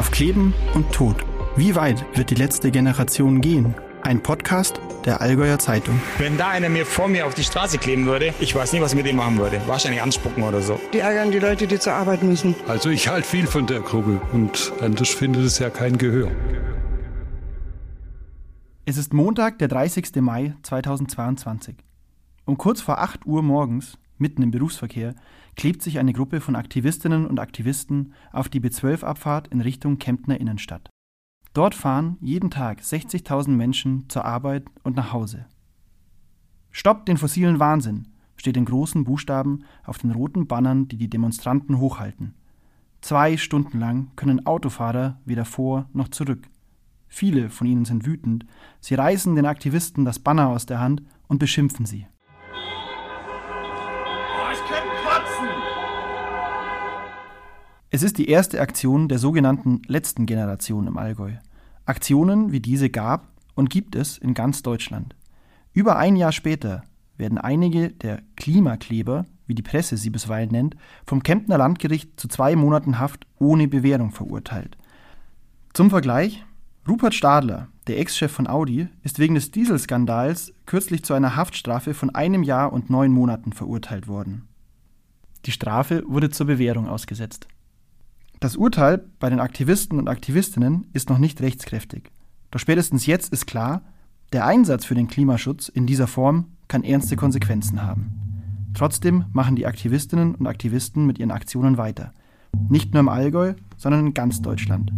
Auf Kleben und Tod. Wie weit wird die letzte Generation gehen? Ein Podcast der Allgäuer Zeitung. Wenn da einer mir vor mir auf die Straße kleben würde, ich weiß nicht, was ich mit dem machen würde. Wahrscheinlich anspucken oder so. Die ärgern die Leute, die zur Arbeit müssen. Also ich halte viel von der Gruppe und anders findet es ja kein Gehör. Es ist Montag, der 30. Mai 2022. Um kurz vor 8 Uhr morgens, mitten im Berufsverkehr, klebt sich eine Gruppe von Aktivistinnen und Aktivisten auf die B12-Abfahrt in Richtung Kemptner Innenstadt. Dort fahren jeden Tag 60.000 Menschen zur Arbeit und nach Hause. Stoppt den fossilen Wahnsinn steht in großen Buchstaben auf den roten Bannern, die die Demonstranten hochhalten. Zwei Stunden lang können Autofahrer weder vor noch zurück. Viele von ihnen sind wütend. Sie reißen den Aktivisten das Banner aus der Hand und beschimpfen sie. Es ist die erste Aktion der sogenannten letzten Generation im Allgäu. Aktionen wie diese gab und gibt es in ganz Deutschland. Über ein Jahr später werden einige der Klimakleber, wie die Presse sie bisweilen nennt, vom Kemptner Landgericht zu zwei Monaten Haft ohne Bewährung verurteilt. Zum Vergleich, Rupert Stadler, der Ex-Chef von Audi, ist wegen des Dieselskandals kürzlich zu einer Haftstrafe von einem Jahr und neun Monaten verurteilt worden. Die Strafe wurde zur Bewährung ausgesetzt. Das Urteil bei den Aktivisten und Aktivistinnen ist noch nicht rechtskräftig. Doch spätestens jetzt ist klar, der Einsatz für den Klimaschutz in dieser Form kann ernste Konsequenzen haben. Trotzdem machen die Aktivistinnen und Aktivisten mit ihren Aktionen weiter. Nicht nur im Allgäu, sondern in ganz Deutschland.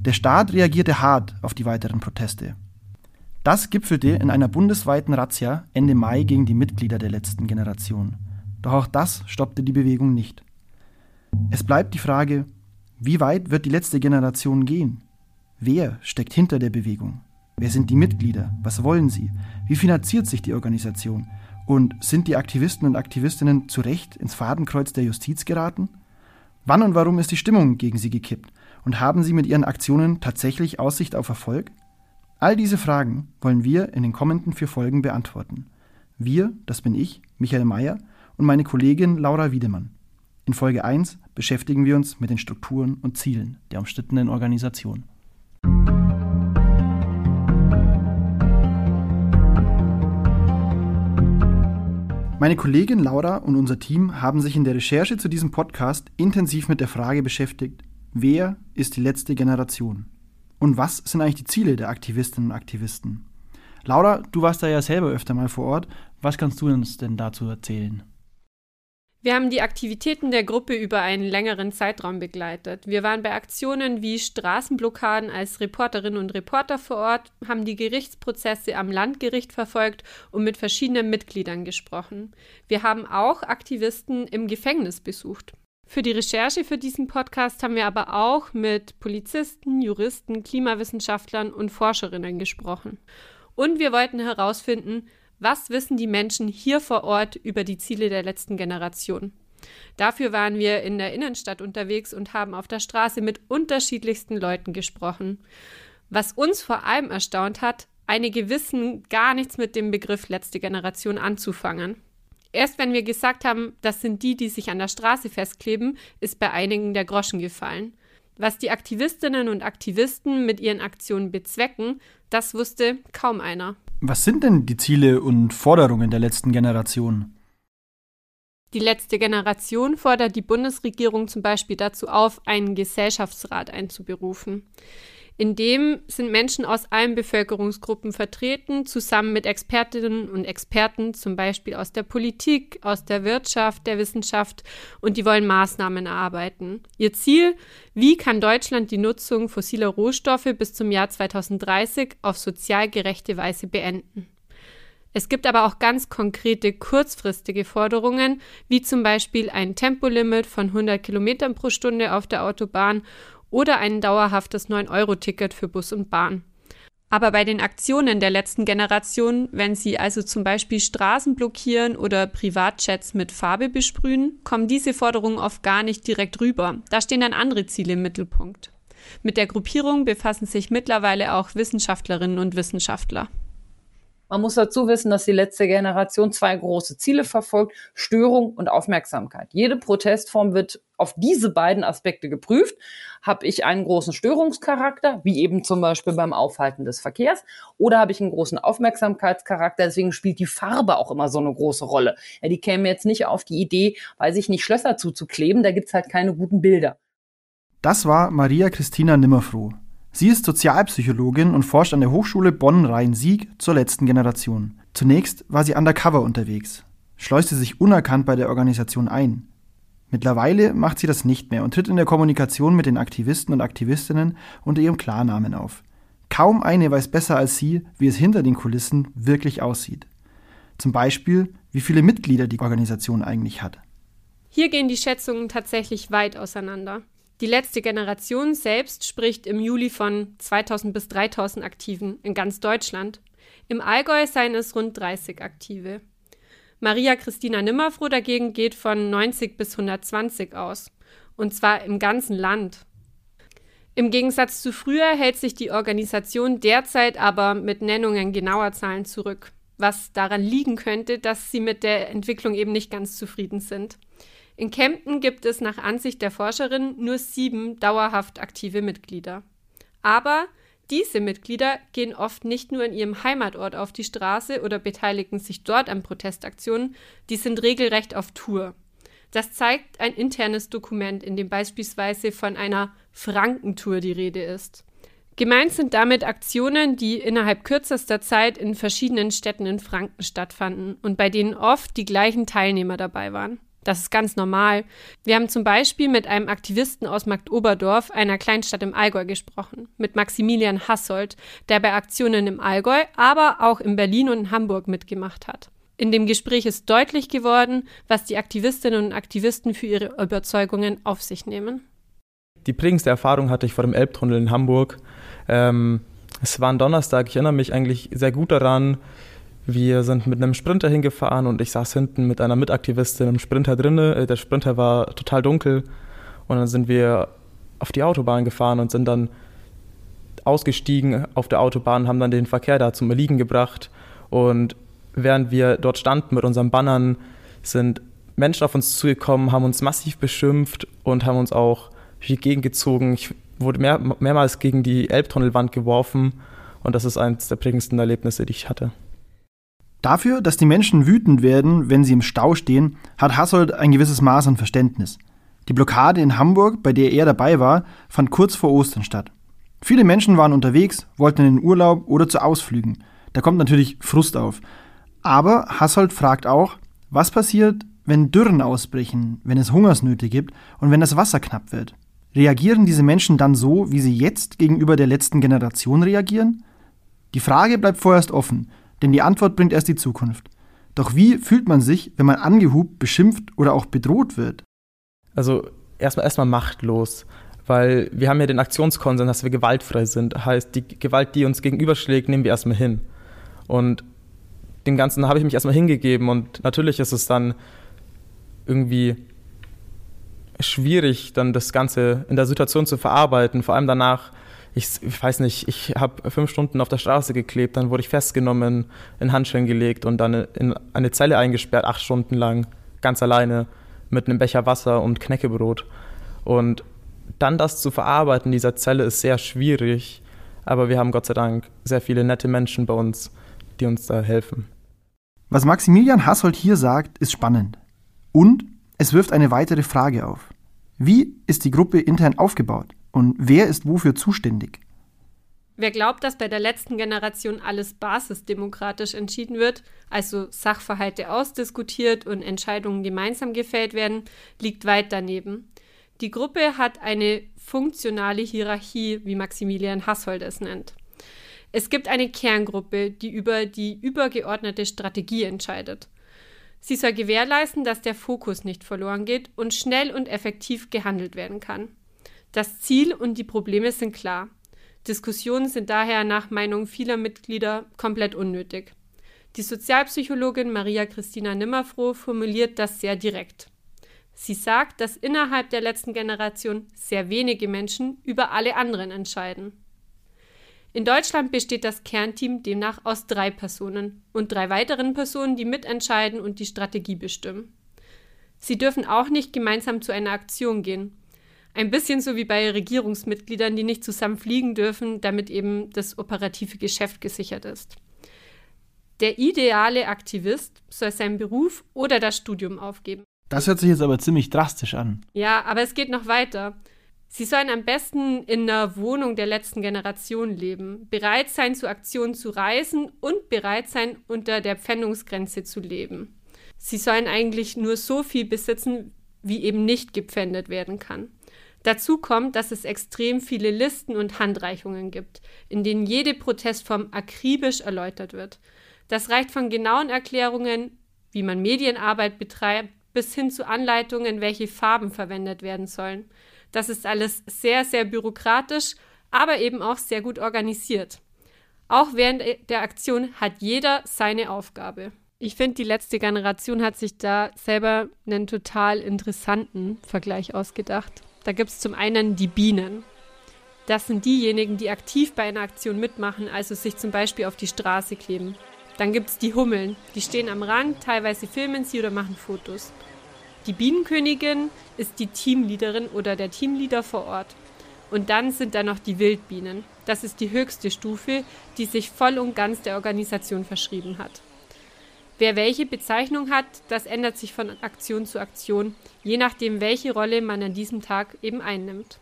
Der Staat reagierte hart auf die weiteren Proteste. Das gipfelte in einer bundesweiten Razzia Ende Mai gegen die Mitglieder der letzten Generation. Doch auch das stoppte die Bewegung nicht. Es bleibt die Frage, wie weit wird die letzte Generation gehen? Wer steckt hinter der Bewegung? Wer sind die Mitglieder? Was wollen sie? Wie finanziert sich die Organisation? Und sind die Aktivisten und Aktivistinnen zu Recht ins Fadenkreuz der Justiz geraten? Wann und warum ist die Stimmung gegen sie gekippt? Und haben sie mit ihren Aktionen tatsächlich Aussicht auf Erfolg? All diese Fragen wollen wir in den kommenden vier Folgen beantworten. Wir, das bin ich, Michael Mayer, und meine Kollegin Laura Wiedemann. In Folge 1 beschäftigen wir uns mit den Strukturen und Zielen der umstrittenen Organisation. Meine Kollegin Laura und unser Team haben sich in der Recherche zu diesem Podcast intensiv mit der Frage beschäftigt, wer ist die letzte Generation? Und was sind eigentlich die Ziele der Aktivistinnen und Aktivisten? Laura, du warst da ja selber öfter mal vor Ort. Was kannst du uns denn dazu erzählen? Wir haben die Aktivitäten der Gruppe über einen längeren Zeitraum begleitet. Wir waren bei Aktionen wie Straßenblockaden als Reporterinnen und Reporter vor Ort, haben die Gerichtsprozesse am Landgericht verfolgt und mit verschiedenen Mitgliedern gesprochen. Wir haben auch Aktivisten im Gefängnis besucht. Für die Recherche für diesen Podcast haben wir aber auch mit Polizisten, Juristen, Klimawissenschaftlern und Forscherinnen gesprochen. Und wir wollten herausfinden, was wissen die Menschen hier vor Ort über die Ziele der letzten Generation? Dafür waren wir in der Innenstadt unterwegs und haben auf der Straße mit unterschiedlichsten Leuten gesprochen. Was uns vor allem erstaunt hat, einige wissen gar nichts mit dem Begriff letzte Generation anzufangen. Erst wenn wir gesagt haben, das sind die, die sich an der Straße festkleben, ist bei einigen der Groschen gefallen. Was die Aktivistinnen und Aktivisten mit ihren Aktionen bezwecken, das wusste kaum einer. Was sind denn die Ziele und Forderungen der letzten Generation? Die letzte Generation fordert die Bundesregierung zum Beispiel dazu auf, einen Gesellschaftsrat einzuberufen. In dem sind Menschen aus allen Bevölkerungsgruppen vertreten, zusammen mit Expertinnen und Experten, zum Beispiel aus der Politik, aus der Wirtschaft, der Wissenschaft, und die wollen Maßnahmen erarbeiten. Ihr Ziel, wie kann Deutschland die Nutzung fossiler Rohstoffe bis zum Jahr 2030 auf sozial gerechte Weise beenden? Es gibt aber auch ganz konkrete kurzfristige Forderungen, wie zum Beispiel ein Tempolimit von 100 Kilometern pro Stunde auf der Autobahn oder ein dauerhaftes 9-Euro-Ticket für Bus und Bahn. Aber bei den Aktionen der letzten Generation, wenn sie also zum Beispiel Straßen blockieren oder Privatchats mit Farbe besprühen, kommen diese Forderungen oft gar nicht direkt rüber. Da stehen dann andere Ziele im Mittelpunkt. Mit der Gruppierung befassen sich mittlerweile auch Wissenschaftlerinnen und Wissenschaftler. Man muss dazu wissen, dass die letzte Generation zwei große Ziele verfolgt, Störung und Aufmerksamkeit. Jede Protestform wird auf diese beiden Aspekte geprüft. Habe ich einen großen Störungscharakter, wie eben zum Beispiel beim Aufhalten des Verkehrs, oder habe ich einen großen Aufmerksamkeitscharakter? Deswegen spielt die Farbe auch immer so eine große Rolle. Ja, die käme jetzt nicht auf die Idee, weiß ich nicht, Schlösser zuzukleben, da gibt's halt keine guten Bilder. Das war Maria Christina Nimmerfroh. Sie ist Sozialpsychologin und forscht an der Hochschule Bonn-Rhein-Sieg zur letzten Generation. Zunächst war sie undercover unterwegs, schleuste sich unerkannt bei der Organisation ein. Mittlerweile macht sie das nicht mehr und tritt in der Kommunikation mit den Aktivisten und Aktivistinnen unter ihrem Klarnamen auf. Kaum eine weiß besser als sie, wie es hinter den Kulissen wirklich aussieht. Zum Beispiel, wie viele Mitglieder die Organisation eigentlich hat. Hier gehen die Schätzungen tatsächlich weit auseinander. Die letzte Generation selbst spricht im Juli von 2000 bis 3000 Aktiven in ganz Deutschland. Im Allgäu seien es rund 30 Aktive. Maria Christina Nimmerfroh dagegen geht von 90 bis 120 aus. Und zwar im ganzen Land. Im Gegensatz zu früher hält sich die Organisation derzeit aber mit Nennungen genauer Zahlen zurück, was daran liegen könnte, dass sie mit der Entwicklung eben nicht ganz zufrieden sind. In Kempten gibt es nach Ansicht der Forscherin nur sieben dauerhaft aktive Mitglieder. Aber diese Mitglieder gehen oft nicht nur in ihrem Heimatort auf die Straße oder beteiligen sich dort an Protestaktionen, die sind regelrecht auf Tour. Das zeigt ein internes Dokument, in dem beispielsweise von einer Frankentour die Rede ist. Gemeint sind damit Aktionen, die innerhalb kürzester Zeit in verschiedenen Städten in Franken stattfanden und bei denen oft die gleichen Teilnehmer dabei waren. Das ist ganz normal. Wir haben zum Beispiel mit einem Aktivisten aus Marktoberdorf, einer Kleinstadt im Allgäu, gesprochen. Mit Maximilian Hassold, der bei Aktionen im Allgäu, aber auch in Berlin und in Hamburg mitgemacht hat. In dem Gespräch ist deutlich geworden, was die Aktivistinnen und Aktivisten für ihre Überzeugungen auf sich nehmen. Die prägendste Erfahrung hatte ich vor dem Elbtunnel in Hamburg. Ähm, es war ein Donnerstag, ich erinnere mich eigentlich sehr gut daran. Wir sind mit einem Sprinter hingefahren und ich saß hinten mit einer Mitaktivistin im Sprinter drinne. Äh, der Sprinter war total dunkel und dann sind wir auf die Autobahn gefahren und sind dann ausgestiegen auf der Autobahn, haben dann den Verkehr da zum Erliegen gebracht und während wir dort standen mit unseren Bannern, sind Menschen auf uns zugekommen, haben uns massiv beschimpft und haben uns auch gegengezogen. Ich wurde mehr, mehrmals gegen die Elbtunnelwand geworfen und das ist eines der prägendsten Erlebnisse, die ich hatte. Dafür, dass die Menschen wütend werden, wenn sie im Stau stehen, hat Hassold ein gewisses Maß an Verständnis. Die Blockade in Hamburg, bei der er dabei war, fand kurz vor Ostern statt. Viele Menschen waren unterwegs, wollten in den Urlaub oder zu Ausflügen. Da kommt natürlich Frust auf. Aber Hassold fragt auch, was passiert, wenn Dürren ausbrechen, wenn es Hungersnöte gibt und wenn das Wasser knapp wird? Reagieren diese Menschen dann so, wie sie jetzt gegenüber der letzten Generation reagieren? Die Frage bleibt vorerst offen denn die Antwort bringt erst die Zukunft. Doch wie fühlt man sich, wenn man angehubt, beschimpft oder auch bedroht wird? Also erstmal erstmal machtlos, weil wir haben ja den Aktionskonsens, dass wir gewaltfrei sind. Heißt, die Gewalt, die uns gegenüberschlägt, nehmen wir erstmal hin. Und dem Ganzen habe ich mich erstmal hingegeben und natürlich ist es dann irgendwie schwierig, dann das Ganze in der Situation zu verarbeiten, vor allem danach, ich, ich weiß nicht, ich habe fünf Stunden auf der Straße geklebt, dann wurde ich festgenommen, in Handschellen gelegt und dann in eine Zelle eingesperrt, acht Stunden lang, ganz alleine, mit einem Becher Wasser und Knäckebrot. Und dann das zu verarbeiten in dieser Zelle ist sehr schwierig, aber wir haben Gott sei Dank sehr viele nette Menschen bei uns, die uns da helfen. Was Maximilian Hassold hier sagt, ist spannend. Und es wirft eine weitere Frage auf. Wie ist die Gruppe intern aufgebaut? Und wer ist wofür zuständig? Wer glaubt, dass bei der letzten Generation alles basisdemokratisch entschieden wird, also Sachverhalte ausdiskutiert und Entscheidungen gemeinsam gefällt werden, liegt weit daneben. Die Gruppe hat eine funktionale Hierarchie, wie Maximilian Hassold es nennt. Es gibt eine Kerngruppe, die über die übergeordnete Strategie entscheidet. Sie soll gewährleisten, dass der Fokus nicht verloren geht und schnell und effektiv gehandelt werden kann. Das Ziel und die Probleme sind klar. Diskussionen sind daher nach Meinung vieler Mitglieder komplett unnötig. Die Sozialpsychologin Maria Christina Nimmerfroh formuliert das sehr direkt. Sie sagt, dass innerhalb der letzten Generation sehr wenige Menschen über alle anderen entscheiden. In Deutschland besteht das Kernteam demnach aus drei Personen und drei weiteren Personen, die mitentscheiden und die Strategie bestimmen. Sie dürfen auch nicht gemeinsam zu einer Aktion gehen. Ein bisschen so wie bei Regierungsmitgliedern, die nicht zusammen fliegen dürfen, damit eben das operative Geschäft gesichert ist. Der ideale Aktivist soll seinen Beruf oder das Studium aufgeben. Das hört sich jetzt aber ziemlich drastisch an. Ja, aber es geht noch weiter. Sie sollen am besten in einer Wohnung der letzten Generation leben, bereit sein, zu Aktionen zu reisen und bereit sein, unter der Pfändungsgrenze zu leben. Sie sollen eigentlich nur so viel besitzen, wie eben nicht gepfändet werden kann. Dazu kommt, dass es extrem viele Listen und Handreichungen gibt, in denen jede Protestform akribisch erläutert wird. Das reicht von genauen Erklärungen, wie man Medienarbeit betreibt, bis hin zu Anleitungen, welche Farben verwendet werden sollen. Das ist alles sehr, sehr bürokratisch, aber eben auch sehr gut organisiert. Auch während der Aktion hat jeder seine Aufgabe. Ich finde, die letzte Generation hat sich da selber einen total interessanten Vergleich ausgedacht. Da gibt es zum einen die Bienen. Das sind diejenigen, die aktiv bei einer Aktion mitmachen, also sich zum Beispiel auf die Straße kleben. Dann gibt es die Hummeln. Die stehen am Rand, teilweise filmen sie oder machen Fotos. Die Bienenkönigin ist die Teamleaderin oder der Teamleader vor Ort. Und dann sind da noch die Wildbienen. Das ist die höchste Stufe, die sich voll und ganz der Organisation verschrieben hat. Wer welche Bezeichnung hat, das ändert sich von Aktion zu Aktion, je nachdem, welche Rolle man an diesem Tag eben einnimmt.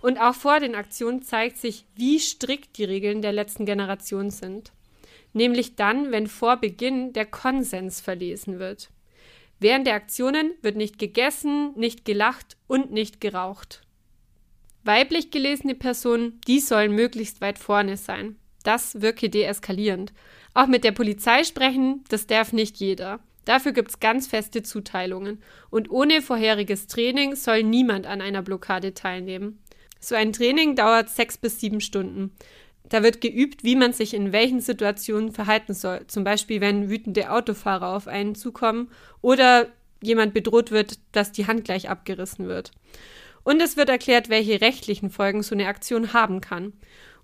Und auch vor den Aktionen zeigt sich, wie strikt die Regeln der letzten Generation sind. Nämlich dann, wenn vor Beginn der Konsens verlesen wird. Während der Aktionen wird nicht gegessen, nicht gelacht und nicht geraucht. Weiblich gelesene Personen, die sollen möglichst weit vorne sein. Das wirke deeskalierend. Auch mit der Polizei sprechen, das darf nicht jeder. Dafür gibt es ganz feste Zuteilungen. Und ohne vorheriges Training soll niemand an einer Blockade teilnehmen. So ein Training dauert sechs bis sieben Stunden. Da wird geübt, wie man sich in welchen Situationen verhalten soll. Zum Beispiel, wenn wütende Autofahrer auf einen zukommen oder jemand bedroht wird, dass die Hand gleich abgerissen wird. Und es wird erklärt, welche rechtlichen Folgen so eine Aktion haben kann.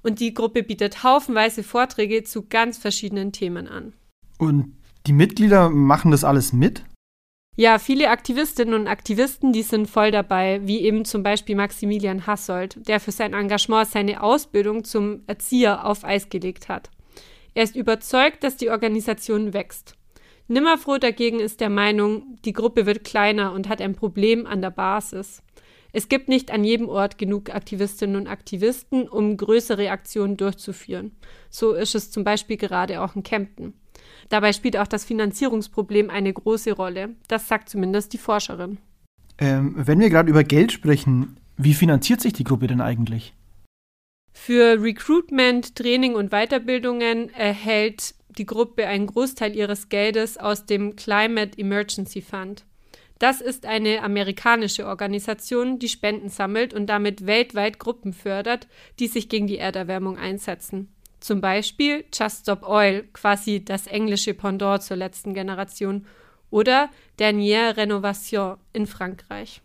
Und die Gruppe bietet haufenweise Vorträge zu ganz verschiedenen Themen an. Und die Mitglieder machen das alles mit? Ja, viele Aktivistinnen und Aktivisten, die sind voll dabei, wie eben zum Beispiel Maximilian Hassold, der für sein Engagement seine Ausbildung zum Erzieher auf Eis gelegt hat. Er ist überzeugt, dass die Organisation wächst. Nimmerfroh dagegen ist der Meinung, die Gruppe wird kleiner und hat ein Problem an der Basis. Es gibt nicht an jedem Ort genug Aktivistinnen und Aktivisten, um größere Aktionen durchzuführen. So ist es zum Beispiel gerade auch in Kempten. Dabei spielt auch das Finanzierungsproblem eine große Rolle. Das sagt zumindest die Forscherin. Ähm, wenn wir gerade über Geld sprechen, wie finanziert sich die Gruppe denn eigentlich? Für Recruitment, Training und Weiterbildungen erhält die Gruppe einen Großteil ihres Geldes aus dem Climate Emergency Fund. Das ist eine amerikanische Organisation, die Spenden sammelt und damit weltweit Gruppen fördert, die sich gegen die Erderwärmung einsetzen. Zum Beispiel Just Stop Oil, quasi das englische Pendant zur letzten Generation, oder Dernière Renovation in Frankreich.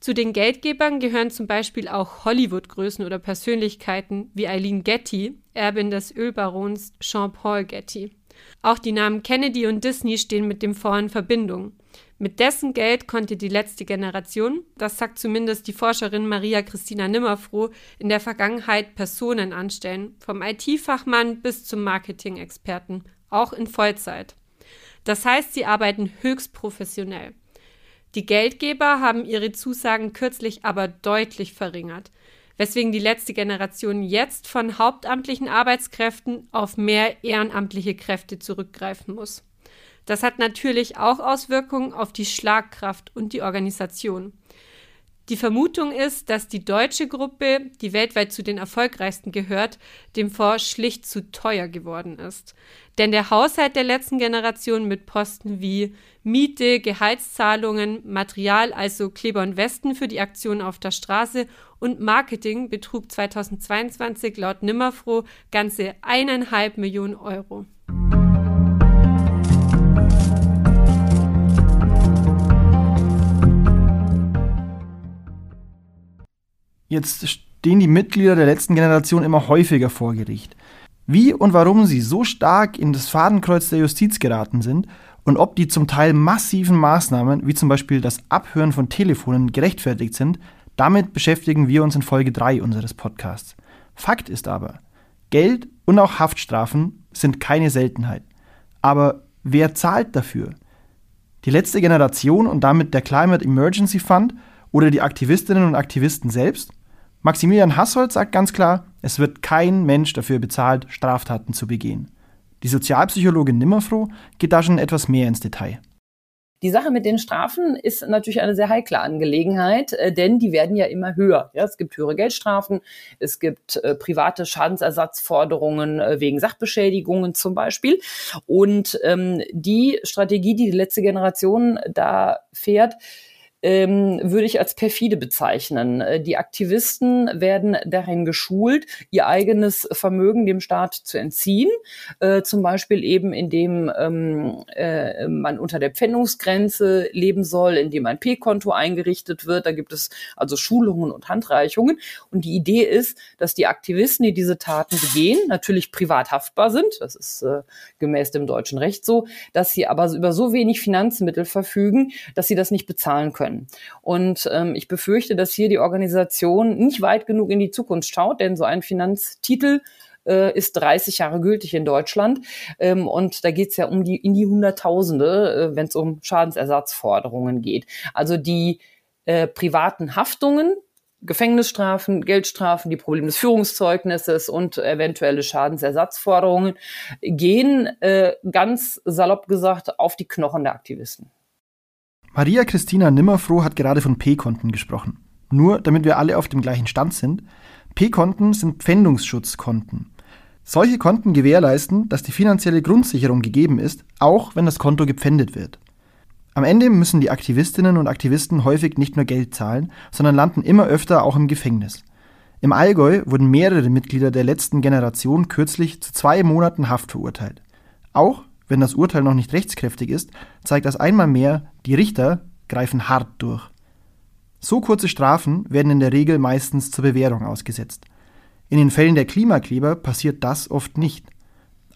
Zu den Geldgebern gehören zum Beispiel auch Hollywood-Größen oder Persönlichkeiten wie Eileen Getty, Erbin des Ölbarons Jean-Paul Getty. Auch die Namen Kennedy und Disney stehen mit dem Fonds in Verbindung. Mit dessen Geld konnte die letzte Generation, das sagt zumindest die Forscherin Maria Christina Nimmerfroh, in der Vergangenheit Personen anstellen, vom IT-Fachmann bis zum Marketing-Experten, auch in Vollzeit. Das heißt, sie arbeiten höchst professionell. Die Geldgeber haben ihre Zusagen kürzlich aber deutlich verringert, weswegen die letzte Generation jetzt von hauptamtlichen Arbeitskräften auf mehr ehrenamtliche Kräfte zurückgreifen muss. Das hat natürlich auch Auswirkungen auf die Schlagkraft und die Organisation. Die Vermutung ist, dass die deutsche Gruppe, die weltweit zu den erfolgreichsten gehört, dem Fonds schlicht zu teuer geworden ist. Denn der Haushalt der letzten Generation mit Posten wie Miete, Gehaltszahlungen, Material, also Kleber und Westen für die Aktion auf der Straße und Marketing betrug 2022 laut Nimmerfroh ganze eineinhalb Millionen Euro. Jetzt stehen die Mitglieder der letzten Generation immer häufiger vor Gericht. Wie und warum sie so stark in das Fadenkreuz der Justiz geraten sind und ob die zum Teil massiven Maßnahmen, wie zum Beispiel das Abhören von Telefonen, gerechtfertigt sind, damit beschäftigen wir uns in Folge 3 unseres Podcasts. Fakt ist aber, Geld und auch Haftstrafen sind keine Seltenheit. Aber wer zahlt dafür? Die letzte Generation und damit der Climate Emergency Fund oder die Aktivistinnen und Aktivisten selbst? Maximilian Hassold sagt ganz klar, es wird kein Mensch dafür bezahlt, Straftaten zu begehen. Die Sozialpsychologin Nimmerfroh geht da schon etwas mehr ins Detail. Die Sache mit den Strafen ist natürlich eine sehr heikle Angelegenheit, äh, denn die werden ja immer höher. Ja, es gibt höhere Geldstrafen, es gibt äh, private Schadensersatzforderungen äh, wegen Sachbeschädigungen zum Beispiel. Und ähm, die Strategie, die die letzte Generation da fährt, ähm, würde ich als perfide bezeichnen. Äh, die Aktivisten werden darin geschult, ihr eigenes Vermögen dem Staat zu entziehen, äh, zum Beispiel eben indem ähm, äh, man unter der Pfändungsgrenze leben soll, indem ein P-Konto eingerichtet wird. Da gibt es also Schulungen und Handreichungen. Und die Idee ist, dass die Aktivisten, die diese Taten begehen, natürlich privat haftbar sind. Das ist äh, gemäß dem deutschen Recht so, dass sie aber über so wenig Finanzmittel verfügen, dass sie das nicht bezahlen können können. Und ähm, ich befürchte, dass hier die Organisation nicht weit genug in die Zukunft schaut, denn so ein Finanztitel äh, ist 30 Jahre gültig in Deutschland. Ähm, und da geht es ja um die in die Hunderttausende, äh, wenn es um Schadensersatzforderungen geht. Also die äh, privaten Haftungen, Gefängnisstrafen, Geldstrafen, die Probleme des Führungszeugnisses und eventuelle Schadensersatzforderungen gehen äh, ganz salopp gesagt auf die Knochen der Aktivisten. Maria Christina Nimmerfroh hat gerade von P-Konten gesprochen. Nur damit wir alle auf dem gleichen Stand sind. P-Konten sind Pfändungsschutzkonten. Solche Konten gewährleisten, dass die finanzielle Grundsicherung gegeben ist, auch wenn das Konto gepfändet wird. Am Ende müssen die Aktivistinnen und Aktivisten häufig nicht nur Geld zahlen, sondern landen immer öfter auch im Gefängnis. Im Allgäu wurden mehrere Mitglieder der letzten Generation kürzlich zu zwei Monaten Haft verurteilt. Auch wenn das Urteil noch nicht rechtskräftig ist, zeigt das einmal mehr, die Richter greifen hart durch. So kurze Strafen werden in der Regel meistens zur Bewährung ausgesetzt. In den Fällen der Klimakleber passiert das oft nicht.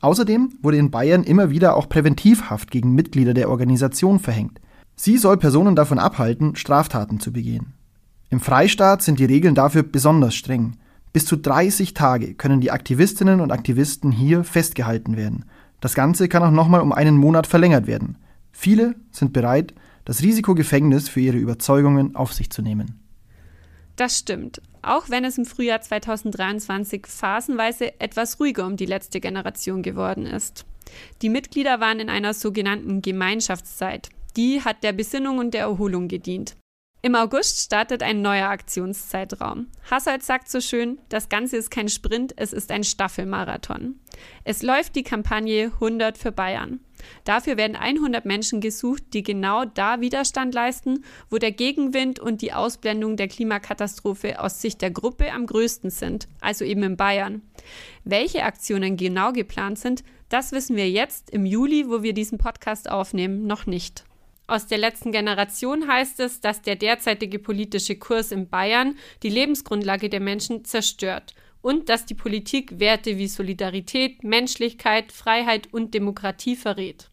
Außerdem wurde in Bayern immer wieder auch Präventivhaft gegen Mitglieder der Organisation verhängt. Sie soll Personen davon abhalten, Straftaten zu begehen. Im Freistaat sind die Regeln dafür besonders streng. Bis zu 30 Tage können die Aktivistinnen und Aktivisten hier festgehalten werden das Ganze kann auch nochmal um einen Monat verlängert werden. Viele sind bereit, das Risiko Gefängnis für ihre Überzeugungen auf sich zu nehmen. Das stimmt. Auch wenn es im Frühjahr 2023 phasenweise etwas ruhiger um die letzte Generation geworden ist. Die Mitglieder waren in einer sogenannten Gemeinschaftszeit. Die hat der Besinnung und der Erholung gedient. Im August startet ein neuer Aktionszeitraum. Hasselt sagt so schön, das Ganze ist kein Sprint, es ist ein Staffelmarathon. Es läuft die Kampagne 100 für Bayern. Dafür werden 100 Menschen gesucht, die genau da Widerstand leisten, wo der Gegenwind und die Ausblendung der Klimakatastrophe aus Sicht der Gruppe am größten sind, also eben in Bayern. Welche Aktionen genau geplant sind, das wissen wir jetzt im Juli, wo wir diesen Podcast aufnehmen, noch nicht. Aus der letzten Generation heißt es, dass der derzeitige politische Kurs in Bayern die Lebensgrundlage der Menschen zerstört und dass die Politik Werte wie Solidarität, Menschlichkeit, Freiheit und Demokratie verrät.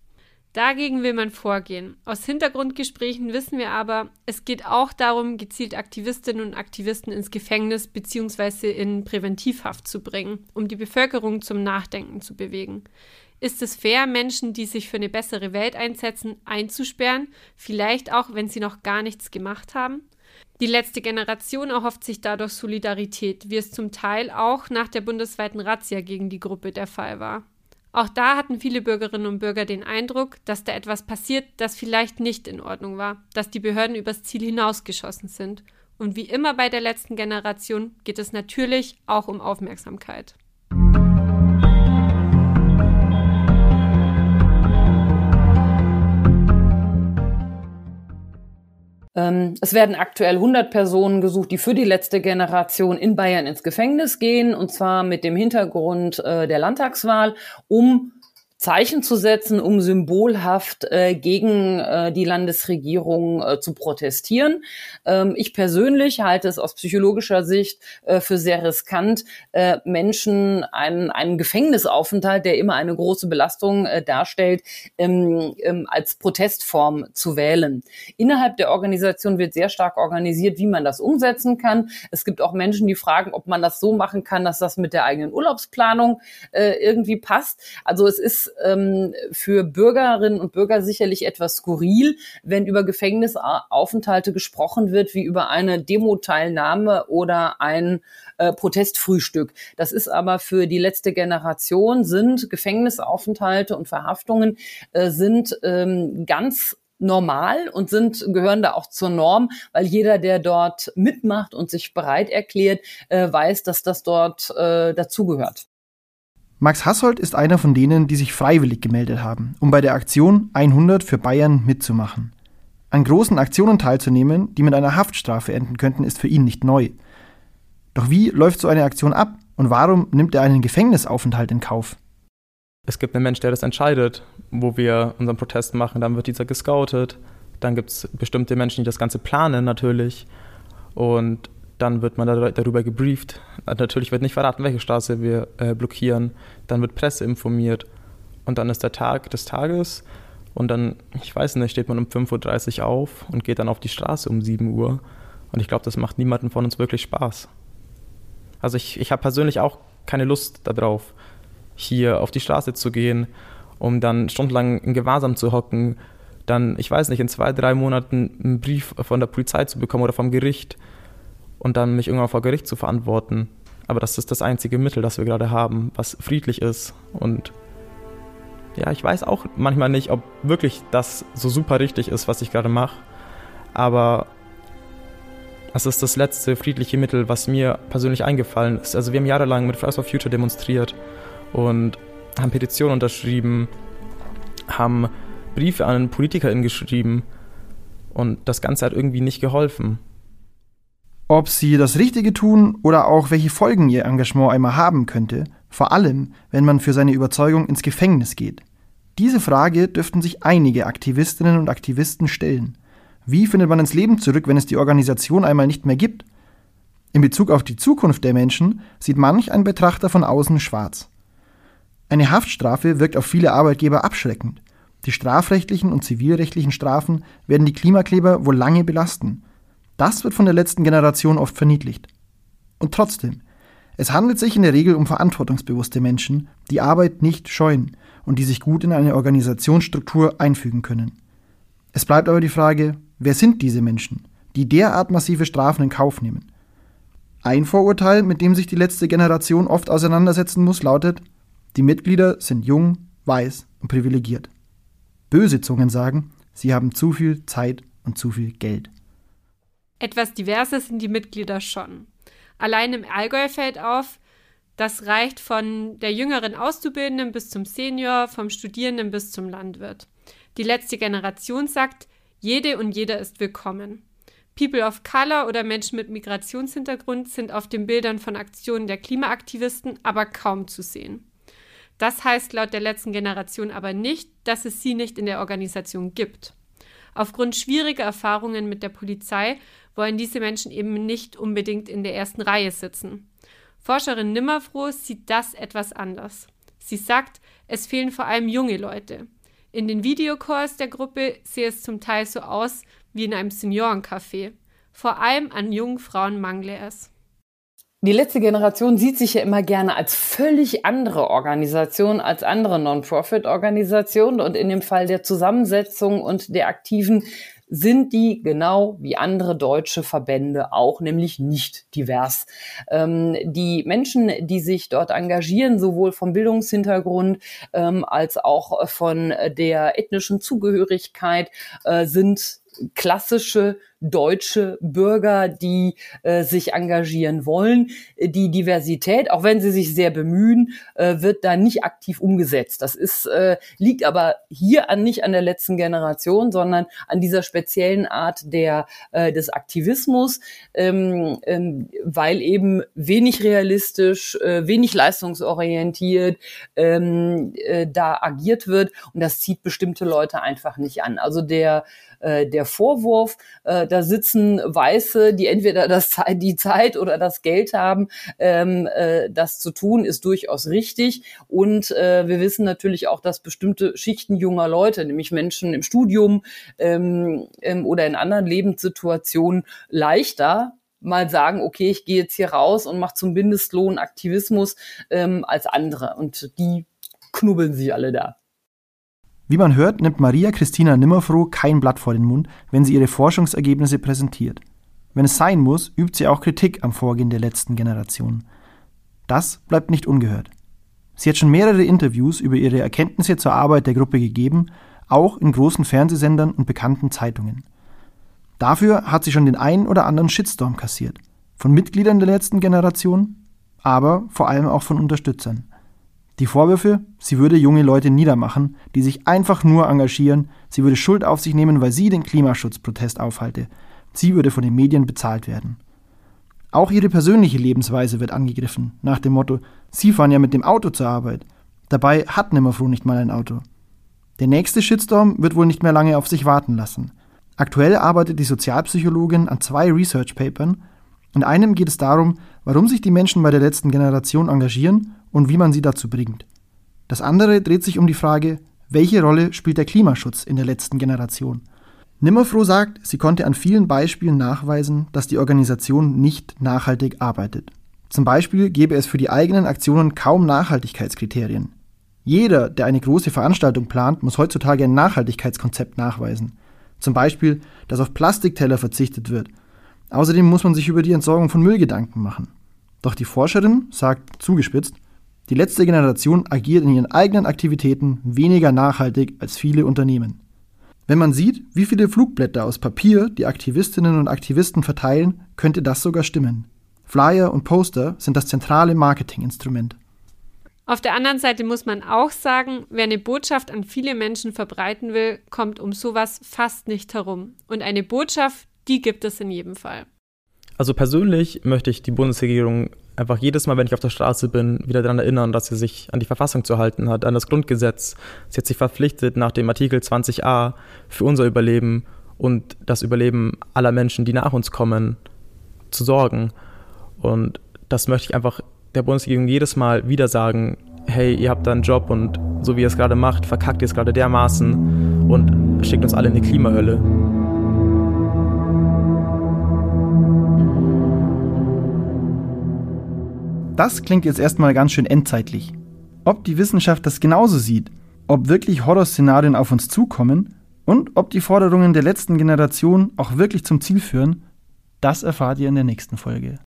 Dagegen will man vorgehen. Aus Hintergrundgesprächen wissen wir aber, es geht auch darum, gezielt Aktivistinnen und Aktivisten ins Gefängnis bzw. in Präventivhaft zu bringen, um die Bevölkerung zum Nachdenken zu bewegen. Ist es fair, Menschen, die sich für eine bessere Welt einsetzen, einzusperren, vielleicht auch, wenn sie noch gar nichts gemacht haben? Die letzte Generation erhofft sich dadurch Solidarität, wie es zum Teil auch nach der bundesweiten Razzia gegen die Gruppe der Fall war. Auch da hatten viele Bürgerinnen und Bürger den Eindruck, dass da etwas passiert, das vielleicht nicht in Ordnung war, dass die Behörden übers Ziel hinausgeschossen sind. Und wie immer bei der letzten Generation geht es natürlich auch um Aufmerksamkeit. Es werden aktuell 100 Personen gesucht, die für die letzte Generation in Bayern ins Gefängnis gehen, und zwar mit dem Hintergrund äh, der Landtagswahl, um Zeichen zu setzen, um symbolhaft äh, gegen äh, die Landesregierung äh, zu protestieren. Ähm, ich persönlich halte es aus psychologischer Sicht äh, für sehr riskant, äh, Menschen einen, einen Gefängnisaufenthalt, der immer eine große Belastung äh, darstellt, ähm, ähm, als Protestform zu wählen. Innerhalb der Organisation wird sehr stark organisiert, wie man das umsetzen kann. Es gibt auch Menschen, die fragen, ob man das so machen kann, dass das mit der eigenen Urlaubsplanung äh, irgendwie passt. Also es ist ähm, für Bürgerinnen und Bürger sicherlich etwas skurril, wenn über Gefängnisaufenthalte gesprochen wird wie über eine Demo-Teilnahme oder ein äh, Protestfrühstück. Das ist aber für die letzte Generation sind Gefängnisaufenthalte und Verhaftungen äh, sind ähm, ganz normal und sind gehören da auch zur Norm, weil jeder, der dort mitmacht und sich bereit erklärt, äh, weiß, dass das dort äh, dazugehört. Max Hassold ist einer von denen, die sich freiwillig gemeldet haben, um bei der Aktion 100 für Bayern mitzumachen. An großen Aktionen teilzunehmen, die mit einer Haftstrafe enden könnten, ist für ihn nicht neu. Doch wie läuft so eine Aktion ab und warum nimmt er einen Gefängnisaufenthalt in Kauf? Es gibt einen Mensch, der das entscheidet, wo wir unseren Protest machen, dann wird dieser gescoutet, dann gibt es bestimmte Menschen, die das Ganze planen natürlich und dann wird man darüber gebrieft. Natürlich wird nicht verraten, welche Straße wir äh, blockieren. Dann wird Presse informiert. Und dann ist der Tag des Tages. Und dann, ich weiß nicht, steht man um 5.30 Uhr auf und geht dann auf die Straße um 7 Uhr. Und ich glaube, das macht niemandem von uns wirklich Spaß. Also ich, ich habe persönlich auch keine Lust darauf, hier auf die Straße zu gehen, um dann stundenlang in Gewahrsam zu hocken, dann, ich weiß nicht, in zwei, drei Monaten einen Brief von der Polizei zu bekommen oder vom Gericht und dann mich irgendwann vor Gericht zu verantworten. Aber das ist das einzige Mittel, das wir gerade haben, was friedlich ist. Und ja, ich weiß auch manchmal nicht, ob wirklich das so super richtig ist, was ich gerade mache. Aber es ist das letzte friedliche Mittel, was mir persönlich eingefallen ist. Also wir haben jahrelang mit Fridays for Future demonstriert und haben Petitionen unterschrieben, haben Briefe an PolitikerInnen geschrieben und das Ganze hat irgendwie nicht geholfen ob sie das Richtige tun oder auch welche Folgen ihr Engagement einmal haben könnte, vor allem wenn man für seine Überzeugung ins Gefängnis geht. Diese Frage dürften sich einige Aktivistinnen und Aktivisten stellen. Wie findet man ins Leben zurück, wenn es die Organisation einmal nicht mehr gibt? In Bezug auf die Zukunft der Menschen sieht manch ein Betrachter von außen schwarz. Eine Haftstrafe wirkt auf viele Arbeitgeber abschreckend. Die strafrechtlichen und zivilrechtlichen Strafen werden die Klimakleber wohl lange belasten das wird von der letzten Generation oft verniedlicht. Und trotzdem, es handelt sich in der Regel um verantwortungsbewusste Menschen, die Arbeit nicht scheuen und die sich gut in eine Organisationsstruktur einfügen können. Es bleibt aber die Frage, wer sind diese Menschen, die derart massive Strafen in Kauf nehmen? Ein Vorurteil, mit dem sich die letzte Generation oft auseinandersetzen muss, lautet, die Mitglieder sind jung, weiß und privilegiert. Böse Zungen sagen, sie haben zu viel Zeit und zu viel Geld. Etwas diverser sind die Mitglieder schon. Allein im Allgäu fällt auf, das reicht von der jüngeren Auszubildenden bis zum Senior, vom Studierenden bis zum Landwirt. Die letzte Generation sagt, jede und jeder ist willkommen. People of Color oder Menschen mit Migrationshintergrund sind auf den Bildern von Aktionen der Klimaaktivisten aber kaum zu sehen. Das heißt laut der letzten Generation aber nicht, dass es sie nicht in der Organisation gibt. Aufgrund schwieriger Erfahrungen mit der Polizei wollen diese Menschen eben nicht unbedingt in der ersten Reihe sitzen. Forscherin Nimmerfroh sieht das etwas anders. Sie sagt, es fehlen vor allem junge Leute. In den Videocalls der Gruppe sehe es zum Teil so aus wie in einem Seniorencafé. Vor allem an jungen Frauen mangle es. Die letzte Generation sieht sich ja immer gerne als völlig andere Organisation, als andere Non-Profit-Organisationen. Und in dem Fall der Zusammensetzung und der Aktiven sind die genau wie andere deutsche Verbände auch, nämlich nicht divers. Ähm, die Menschen, die sich dort engagieren, sowohl vom Bildungshintergrund ähm, als auch von der ethnischen Zugehörigkeit, äh, sind klassische deutsche Bürger, die äh, sich engagieren wollen. Die Diversität, auch wenn sie sich sehr bemühen, äh, wird da nicht aktiv umgesetzt. Das ist, äh, liegt aber hier an, nicht an der letzten Generation, sondern an dieser speziellen Art der, äh, des Aktivismus, ähm, ähm, weil eben wenig realistisch, äh, wenig leistungsorientiert ähm, äh, da agiert wird und das zieht bestimmte Leute einfach nicht an. Also der äh, der Vorwurf, äh, da sitzen Weiße, die entweder das, die Zeit oder das Geld haben, ähm, äh, das zu tun, ist durchaus richtig. Und äh, wir wissen natürlich auch, dass bestimmte Schichten junger Leute, nämlich Menschen im Studium ähm, ähm, oder in anderen Lebenssituationen, leichter mal sagen, okay, ich gehe jetzt hier raus und mache zum Mindestlohn Aktivismus ähm, als andere. Und die knubbeln sie alle da. Wie man hört, nimmt Maria Christina Nimmerfroh kein Blatt vor den Mund, wenn sie ihre Forschungsergebnisse präsentiert. Wenn es sein muss, übt sie auch Kritik am Vorgehen der letzten Generation. Das bleibt nicht ungehört. Sie hat schon mehrere Interviews über ihre Erkenntnisse zur Arbeit der Gruppe gegeben, auch in großen Fernsehsendern und bekannten Zeitungen. Dafür hat sie schon den einen oder anderen Shitstorm kassiert. Von Mitgliedern der letzten Generation, aber vor allem auch von Unterstützern. Die Vorwürfe, sie würde junge Leute niedermachen, die sich einfach nur engagieren, sie würde Schuld auf sich nehmen, weil sie den Klimaschutzprotest aufhalte, sie würde von den Medien bezahlt werden. Auch ihre persönliche Lebensweise wird angegriffen, nach dem Motto, sie fahren ja mit dem Auto zur Arbeit. Dabei hat Nimmerfroh nicht mal ein Auto. Der nächste Shitstorm wird wohl nicht mehr lange auf sich warten lassen. Aktuell arbeitet die Sozialpsychologin an zwei Research Papern. In einem geht es darum, warum sich die Menschen bei der letzten Generation engagieren und wie man sie dazu bringt. Das andere dreht sich um die Frage, welche Rolle spielt der Klimaschutz in der letzten Generation? Nimmerfroh sagt, sie konnte an vielen Beispielen nachweisen, dass die Organisation nicht nachhaltig arbeitet. Zum Beispiel gäbe es für die eigenen Aktionen kaum Nachhaltigkeitskriterien. Jeder, der eine große Veranstaltung plant, muss heutzutage ein Nachhaltigkeitskonzept nachweisen. Zum Beispiel, dass auf Plastikteller verzichtet wird. Außerdem muss man sich über die Entsorgung von Müll Gedanken machen. Doch die Forscherin sagt zugespitzt, die letzte Generation agiert in ihren eigenen Aktivitäten weniger nachhaltig als viele Unternehmen. Wenn man sieht, wie viele Flugblätter aus Papier die Aktivistinnen und Aktivisten verteilen, könnte das sogar stimmen. Flyer und Poster sind das zentrale Marketinginstrument. Auf der anderen Seite muss man auch sagen, wer eine Botschaft an viele Menschen verbreiten will, kommt um sowas fast nicht herum. Und eine Botschaft, die gibt es in jedem Fall. Also persönlich möchte ich die Bundesregierung einfach jedes Mal, wenn ich auf der Straße bin, wieder daran erinnern, dass sie sich an die Verfassung zu halten hat, an das Grundgesetz. Sie hat sich verpflichtet, nach dem Artikel 20a für unser Überleben und das Überleben aller Menschen, die nach uns kommen, zu sorgen. Und das möchte ich einfach der Bundesregierung jedes Mal wieder sagen, hey, ihr habt da einen Job und so wie ihr es gerade macht, verkackt ihr es gerade dermaßen und schickt uns alle in die Klimahölle. Das klingt jetzt erstmal ganz schön endzeitlich. Ob die Wissenschaft das genauso sieht, ob wirklich Horrorszenarien auf uns zukommen und ob die Forderungen der letzten Generation auch wirklich zum Ziel führen, das erfahrt ihr in der nächsten Folge.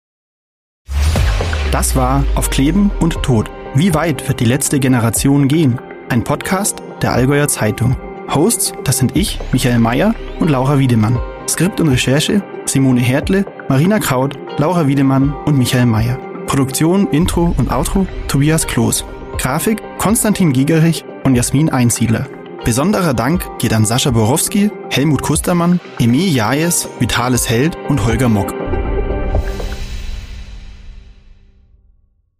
Das war Auf Kleben und Tod. Wie weit wird die letzte Generation gehen? Ein Podcast der Allgäuer Zeitung. Hosts, das sind ich, Michael Mayer und Laura Wiedemann. Skript und Recherche Simone Hertle, Marina Kraut, Laura Wiedemann und Michael Mayer. Produktion, Intro und Outro Tobias Kloß. Grafik Konstantin Gigerich und Jasmin Einziedler. Besonderer Dank geht an Sascha Borowski, Helmut Kustermann, Emil Jajes, Vitalis Held und Holger Mock.